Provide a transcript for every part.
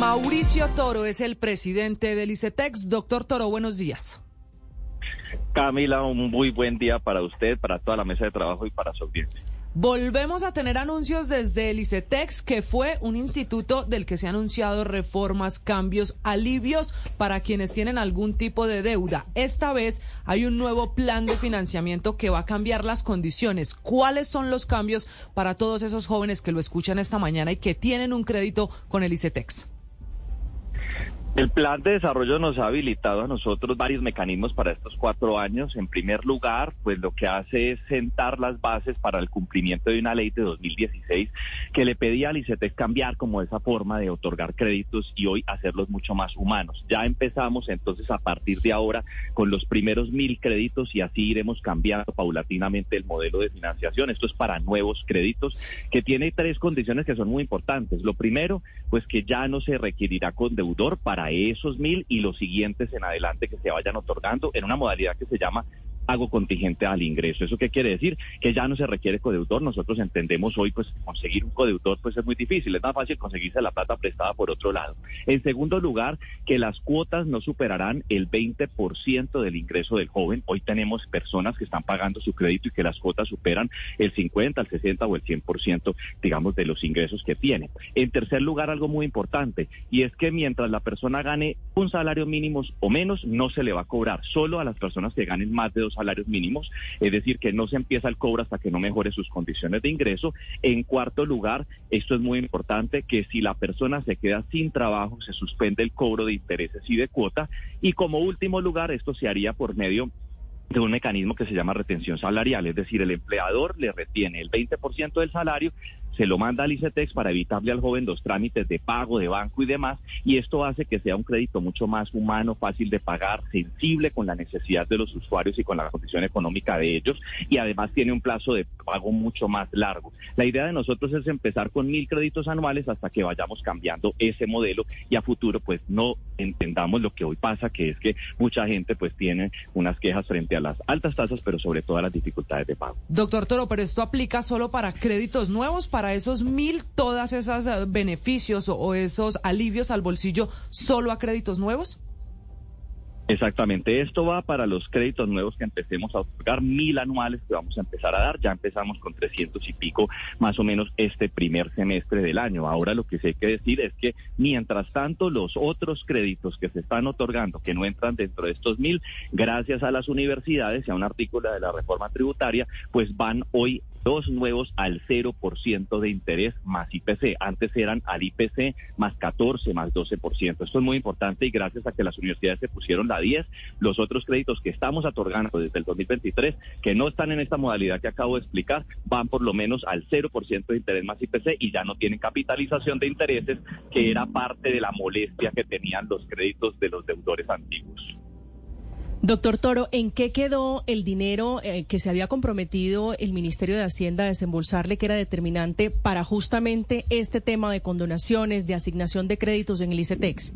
Mauricio Toro es el presidente del ICETEX. Doctor Toro, buenos días. Camila, un muy buen día para usted, para toda la mesa de trabajo y para su audiencia. Volvemos a tener anuncios desde el ICETEX, que fue un instituto del que se han anunciado reformas, cambios, alivios para quienes tienen algún tipo de deuda. Esta vez hay un nuevo plan de financiamiento que va a cambiar las condiciones. ¿Cuáles son los cambios para todos esos jóvenes que lo escuchan esta mañana y que tienen un crédito con el ICETEX? El plan de desarrollo nos ha habilitado a nosotros varios mecanismos para estos cuatro años. En primer lugar, pues lo que hace es sentar las bases para el cumplimiento de una ley de 2016 que le pedía al ICETEX cambiar como esa forma de otorgar créditos y hoy hacerlos mucho más humanos. Ya empezamos entonces a partir de ahora con los primeros mil créditos y así iremos cambiando paulatinamente el modelo de financiación. Esto es para nuevos créditos que tiene tres condiciones que son muy importantes. Lo primero, pues que ya no se requerirá con deudor para esos mil y los siguientes en adelante que se vayan otorgando en una modalidad que se llama pago contingente al ingreso. ¿Eso qué quiere decir? Que ya no se requiere codeudor. Nosotros entendemos hoy, pues conseguir un codeudor pues es muy difícil. Es más fácil conseguirse la plata prestada por otro lado. En segundo lugar, que las cuotas no superarán el 20% del ingreso del joven. Hoy tenemos personas que están pagando su crédito y que las cuotas superan el 50, el 60 o el 100%, digamos, de los ingresos que tiene. En tercer lugar, algo muy importante, y es que mientras la persona gane un salario mínimo o menos, no se le va a cobrar. Solo a las personas que ganen más de dos salarios mínimos, es decir, que no se empieza el cobro hasta que no mejore sus condiciones de ingreso. En cuarto lugar, esto es muy importante, que si la persona se queda sin trabajo, se suspende el cobro de intereses y de cuota. Y como último lugar, esto se haría por medio de un mecanismo que se llama retención salarial, es decir, el empleador le retiene el 20% del salario se lo manda al ICETEX para evitarle al joven los trámites de pago de banco y demás, y esto hace que sea un crédito mucho más humano, fácil de pagar, sensible con la necesidad de los usuarios y con la condición económica de ellos, y además tiene un plazo de pago mucho más largo. La idea de nosotros es empezar con mil créditos anuales hasta que vayamos cambiando ese modelo y a futuro pues no entendamos lo que hoy pasa, que es que mucha gente pues tiene unas quejas frente a las altas tasas, pero sobre todo a las dificultades de pago. Doctor Toro, pero esto aplica solo para créditos nuevos, para esos mil, todas esas eh, beneficios o esos alivios al bolsillo solo a créditos nuevos? Exactamente, esto va para los créditos nuevos que empecemos a otorgar, mil anuales que vamos a empezar a dar, ya empezamos con 300 y pico más o menos este primer semestre del año. Ahora lo que sí hay que decir es que mientras tanto los otros créditos que se están otorgando, que no entran dentro de estos mil, gracias a las universidades y a un artículo de la reforma tributaria, pues van hoy dos nuevos al 0% de interés más IPC. Antes eran al IPC más 14, más 12%. Esto es muy importante y gracias a que las universidades se pusieron la 10, los otros créditos que estamos otorgando desde el 2023, que no están en esta modalidad que acabo de explicar, van por lo menos al 0% de interés más IPC y ya no tienen capitalización de intereses, que era parte de la molestia que tenían los créditos de los deudores antiguos. Doctor Toro, ¿en qué quedó el dinero eh, que se había comprometido el Ministerio de Hacienda a desembolsarle, que era determinante para justamente este tema de condonaciones, de asignación de créditos en el ICETEX?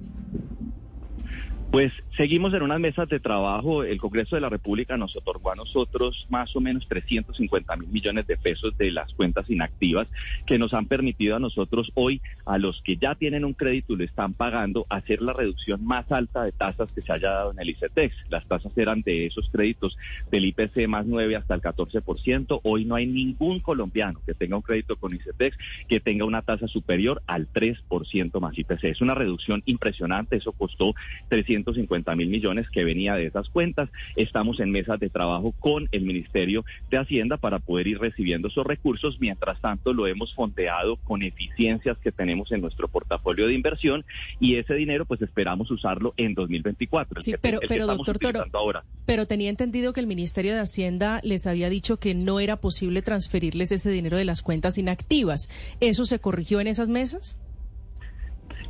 Pues seguimos en unas mesas de trabajo. El Congreso de la República nos otorgó a nosotros más o menos 350 mil millones de pesos de las cuentas inactivas que nos han permitido a nosotros hoy, a los que ya tienen un crédito y lo están pagando, hacer la reducción más alta de tasas que se haya dado en el ICETEX. Las tasas eran de esos créditos del IPC más 9 hasta el 14%. Hoy no hay ningún colombiano que tenga un crédito con ICETEX que tenga una tasa superior al 3% más IPC. Es una reducción impresionante. Eso costó 300 150 mil millones que venía de esas cuentas. Estamos en mesas de trabajo con el Ministerio de Hacienda para poder ir recibiendo esos recursos. Mientras tanto, lo hemos fondeado con eficiencias que tenemos en nuestro portafolio de inversión y ese dinero pues esperamos usarlo en 2024. Sí, pero, pero doctor Toro, ahora. pero tenía entendido que el Ministerio de Hacienda les había dicho que no era posible transferirles ese dinero de las cuentas inactivas. ¿Eso se corrigió en esas mesas?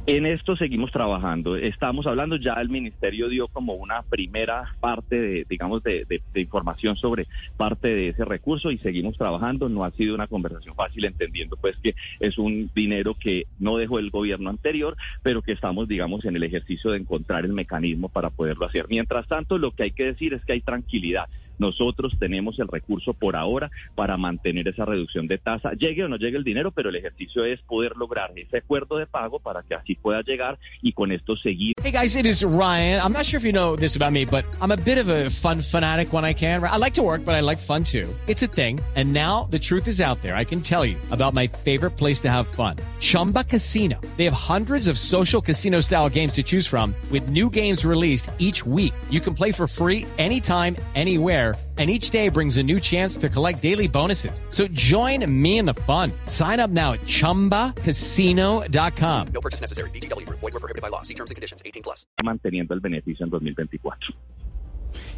En esto seguimos trabajando. Estamos hablando, ya el ministerio dio como una primera parte de, digamos, de, información sobre parte de ese recurso y seguimos trabajando. No ha sido una conversación fácil, entendiendo pues que es un dinero que no dejó el gobierno anterior, pero que estamos, digamos, en el ejercicio de encontrar el mecanismo para poderlo hacer. Mientras tanto, lo que hay que decir es que hay tranquilidad. Nosotros tenemos el recurso por ahora para mantener esa reducción de tasa, llegue o no llegue el dinero, pero el ejercicio es poder lograr ese acuerdo de pago para que así pueda llegar y con esto seguir. Hey guys, it is Ryan. I'm not sure if you know this about me, but I'm a bit of a fun fanatic when I can. I like to work, but I like fun too. It's a thing. And now the truth is out there. I can tell you about my favorite place to have fun. Chumba Casino. They have hundreds of social casino style games to choose from with new games released each week. You can play for free anytime, anywhere and each day brings a new chance to collect daily bonuses. So join me in the fun. Sign up now at ChumbaCasino.com. No purchase necessary. BGW. Void were prohibited by law. See terms and conditions. 18 plus. Manteniendo el beneficio en 2024.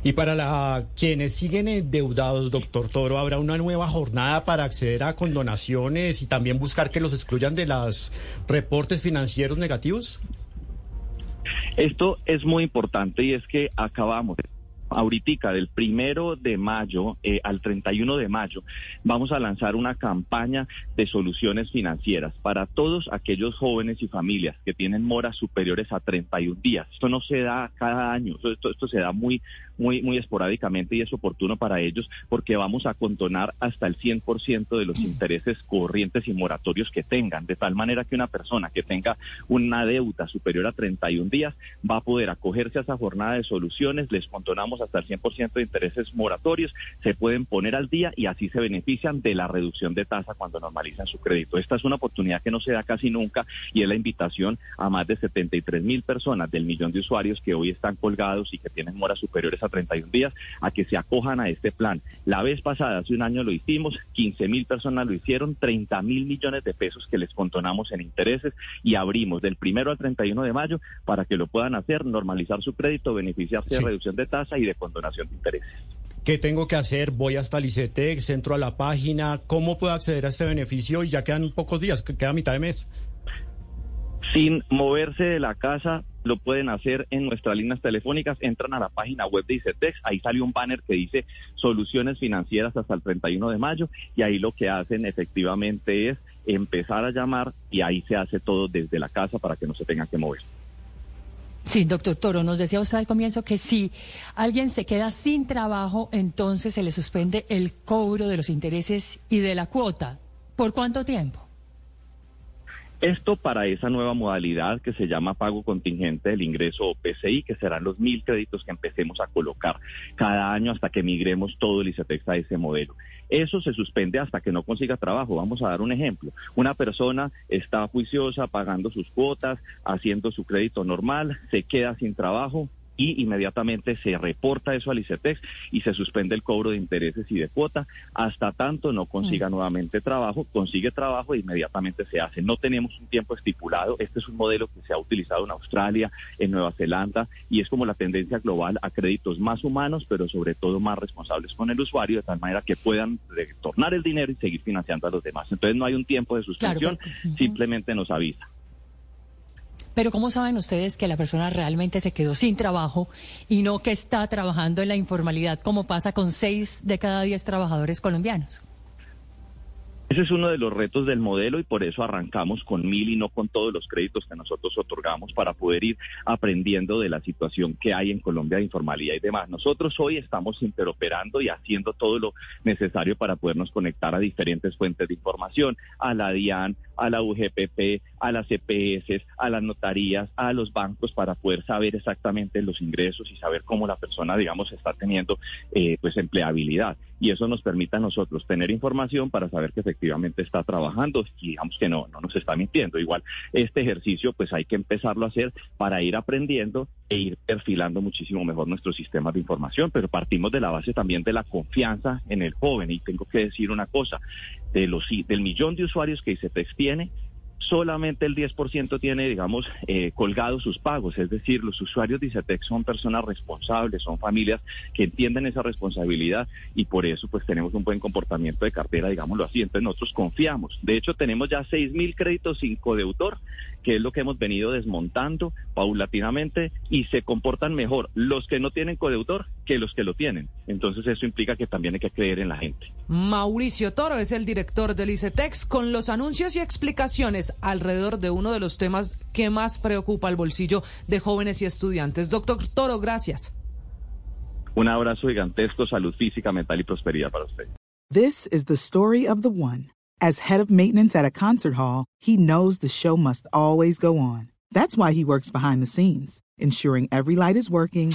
Y para la, quienes siguen endeudados, doctor Toro, ¿habrá una nueva jornada para acceder a condonaciones y también buscar que los excluyan de los reportes financieros negativos? Esto es muy importante y es que acabamos ahorita del primero de mayo eh, al 31 de mayo vamos a lanzar una campaña de soluciones financieras para todos aquellos jóvenes y familias que tienen moras superiores a 31 días. Esto no se da cada año, esto, esto se da muy, muy, muy esporádicamente y es oportuno para ellos porque vamos a contonar hasta el 100% de los intereses corrientes y moratorios que tengan, de tal manera que una persona que tenga una deuda superior a 31 días va a poder acogerse a esa jornada de soluciones, les contonamos hasta el 100% de intereses moratorios, se pueden poner al día y así se benefician de la reducción de tasa cuando normalizan su crédito. Esta es una oportunidad que no se da casi nunca y es la invitación a más de 73 mil personas del millón de usuarios que hoy están colgados y que tienen moras superiores a 31 días a que se acojan a este plan. La vez pasada, hace un año lo hicimos, 15 mil personas lo hicieron, 30 mil millones de pesos que les contonamos en intereses y abrimos del primero al 31 de mayo para que lo puedan hacer, normalizar su crédito, beneficiarse de reducción de tasa y de condonación de intereses. ¿Qué tengo que hacer? Voy hasta Licetex, entro a la página. ¿Cómo puedo acceder a este beneficio? Y ya quedan pocos días, queda mitad de mes. Sin moverse de la casa, lo pueden hacer en nuestras líneas telefónicas, entran a la página web de ICETEX, ahí sale un banner que dice soluciones financieras hasta el 31 de mayo y ahí lo que hacen efectivamente es empezar a llamar y ahí se hace todo desde la casa para que no se tenga que mover. Sí, doctor Toro, nos decía usted al comienzo que si alguien se queda sin trabajo, entonces se le suspende el cobro de los intereses y de la cuota. ¿Por cuánto tiempo? Esto para esa nueva modalidad que se llama pago contingente del ingreso o PCI, que serán los mil créditos que empecemos a colocar cada año hasta que migremos todo el ICETEX a ese modelo. Eso se suspende hasta que no consiga trabajo. Vamos a dar un ejemplo. Una persona está juiciosa pagando sus cuotas, haciendo su crédito normal, se queda sin trabajo, y inmediatamente se reporta eso al ICETEX y se suspende el cobro de intereses y de cuota hasta tanto no consiga mm. nuevamente trabajo, consigue trabajo e inmediatamente se hace. No tenemos un tiempo estipulado, este es un modelo que se ha utilizado en Australia, en Nueva Zelanda y es como la tendencia global a créditos más humanos, pero sobre todo más responsables con el usuario, de tal manera que puedan retornar el dinero y seguir financiando a los demás. Entonces no hay un tiempo de suspensión, simplemente nos avisa. Pero ¿cómo saben ustedes que la persona realmente se quedó sin trabajo y no que está trabajando en la informalidad como pasa con seis de cada diez trabajadores colombianos? Ese es uno de los retos del modelo y por eso arrancamos con mil y no con todos los créditos que nosotros otorgamos para poder ir aprendiendo de la situación que hay en Colombia de informalidad y demás. Nosotros hoy estamos interoperando y haciendo todo lo necesario para podernos conectar a diferentes fuentes de información, a la DIAN, a la UGPP, a las EPS, a las notarías, a los bancos para poder saber exactamente los ingresos y saber cómo la persona, digamos, está teniendo eh, pues empleabilidad. Y eso nos permite a nosotros tener información para saber que efectivamente está trabajando y digamos que no, no nos está mintiendo. Igual este ejercicio pues hay que empezarlo a hacer para ir aprendiendo e ir perfilando muchísimo mejor nuestros sistemas de información, pero partimos de la base también de la confianza en el joven. Y tengo que decir una cosa, de los, del millón de usuarios que ICETEX tiene, solamente el 10% tiene, digamos, eh, colgados sus pagos. Es decir, los usuarios de ICETEX son personas responsables, son familias que entienden esa responsabilidad y por eso pues tenemos un buen comportamiento de cartera, digámoslo así. Entonces nosotros confiamos. De hecho, tenemos ya 6.000 créditos sin codeudor que es lo que hemos venido desmontando paulatinamente y se comportan mejor los que no tienen codeudor que los que lo tienen. Entonces eso implica que también hay que creer en la gente. Mauricio Toro es el director del ICETEX con los anuncios y explicaciones alrededor de uno de los temas que más preocupa al bolsillo de jóvenes y estudiantes. Doctor Toro, gracias. Un abrazo gigantesco, salud física, mental y prosperidad para usted. This is the story of the one. As head of maintenance at a concert hall, he knows the show must always go on. That's why he works behind the scenes, ensuring every light is working,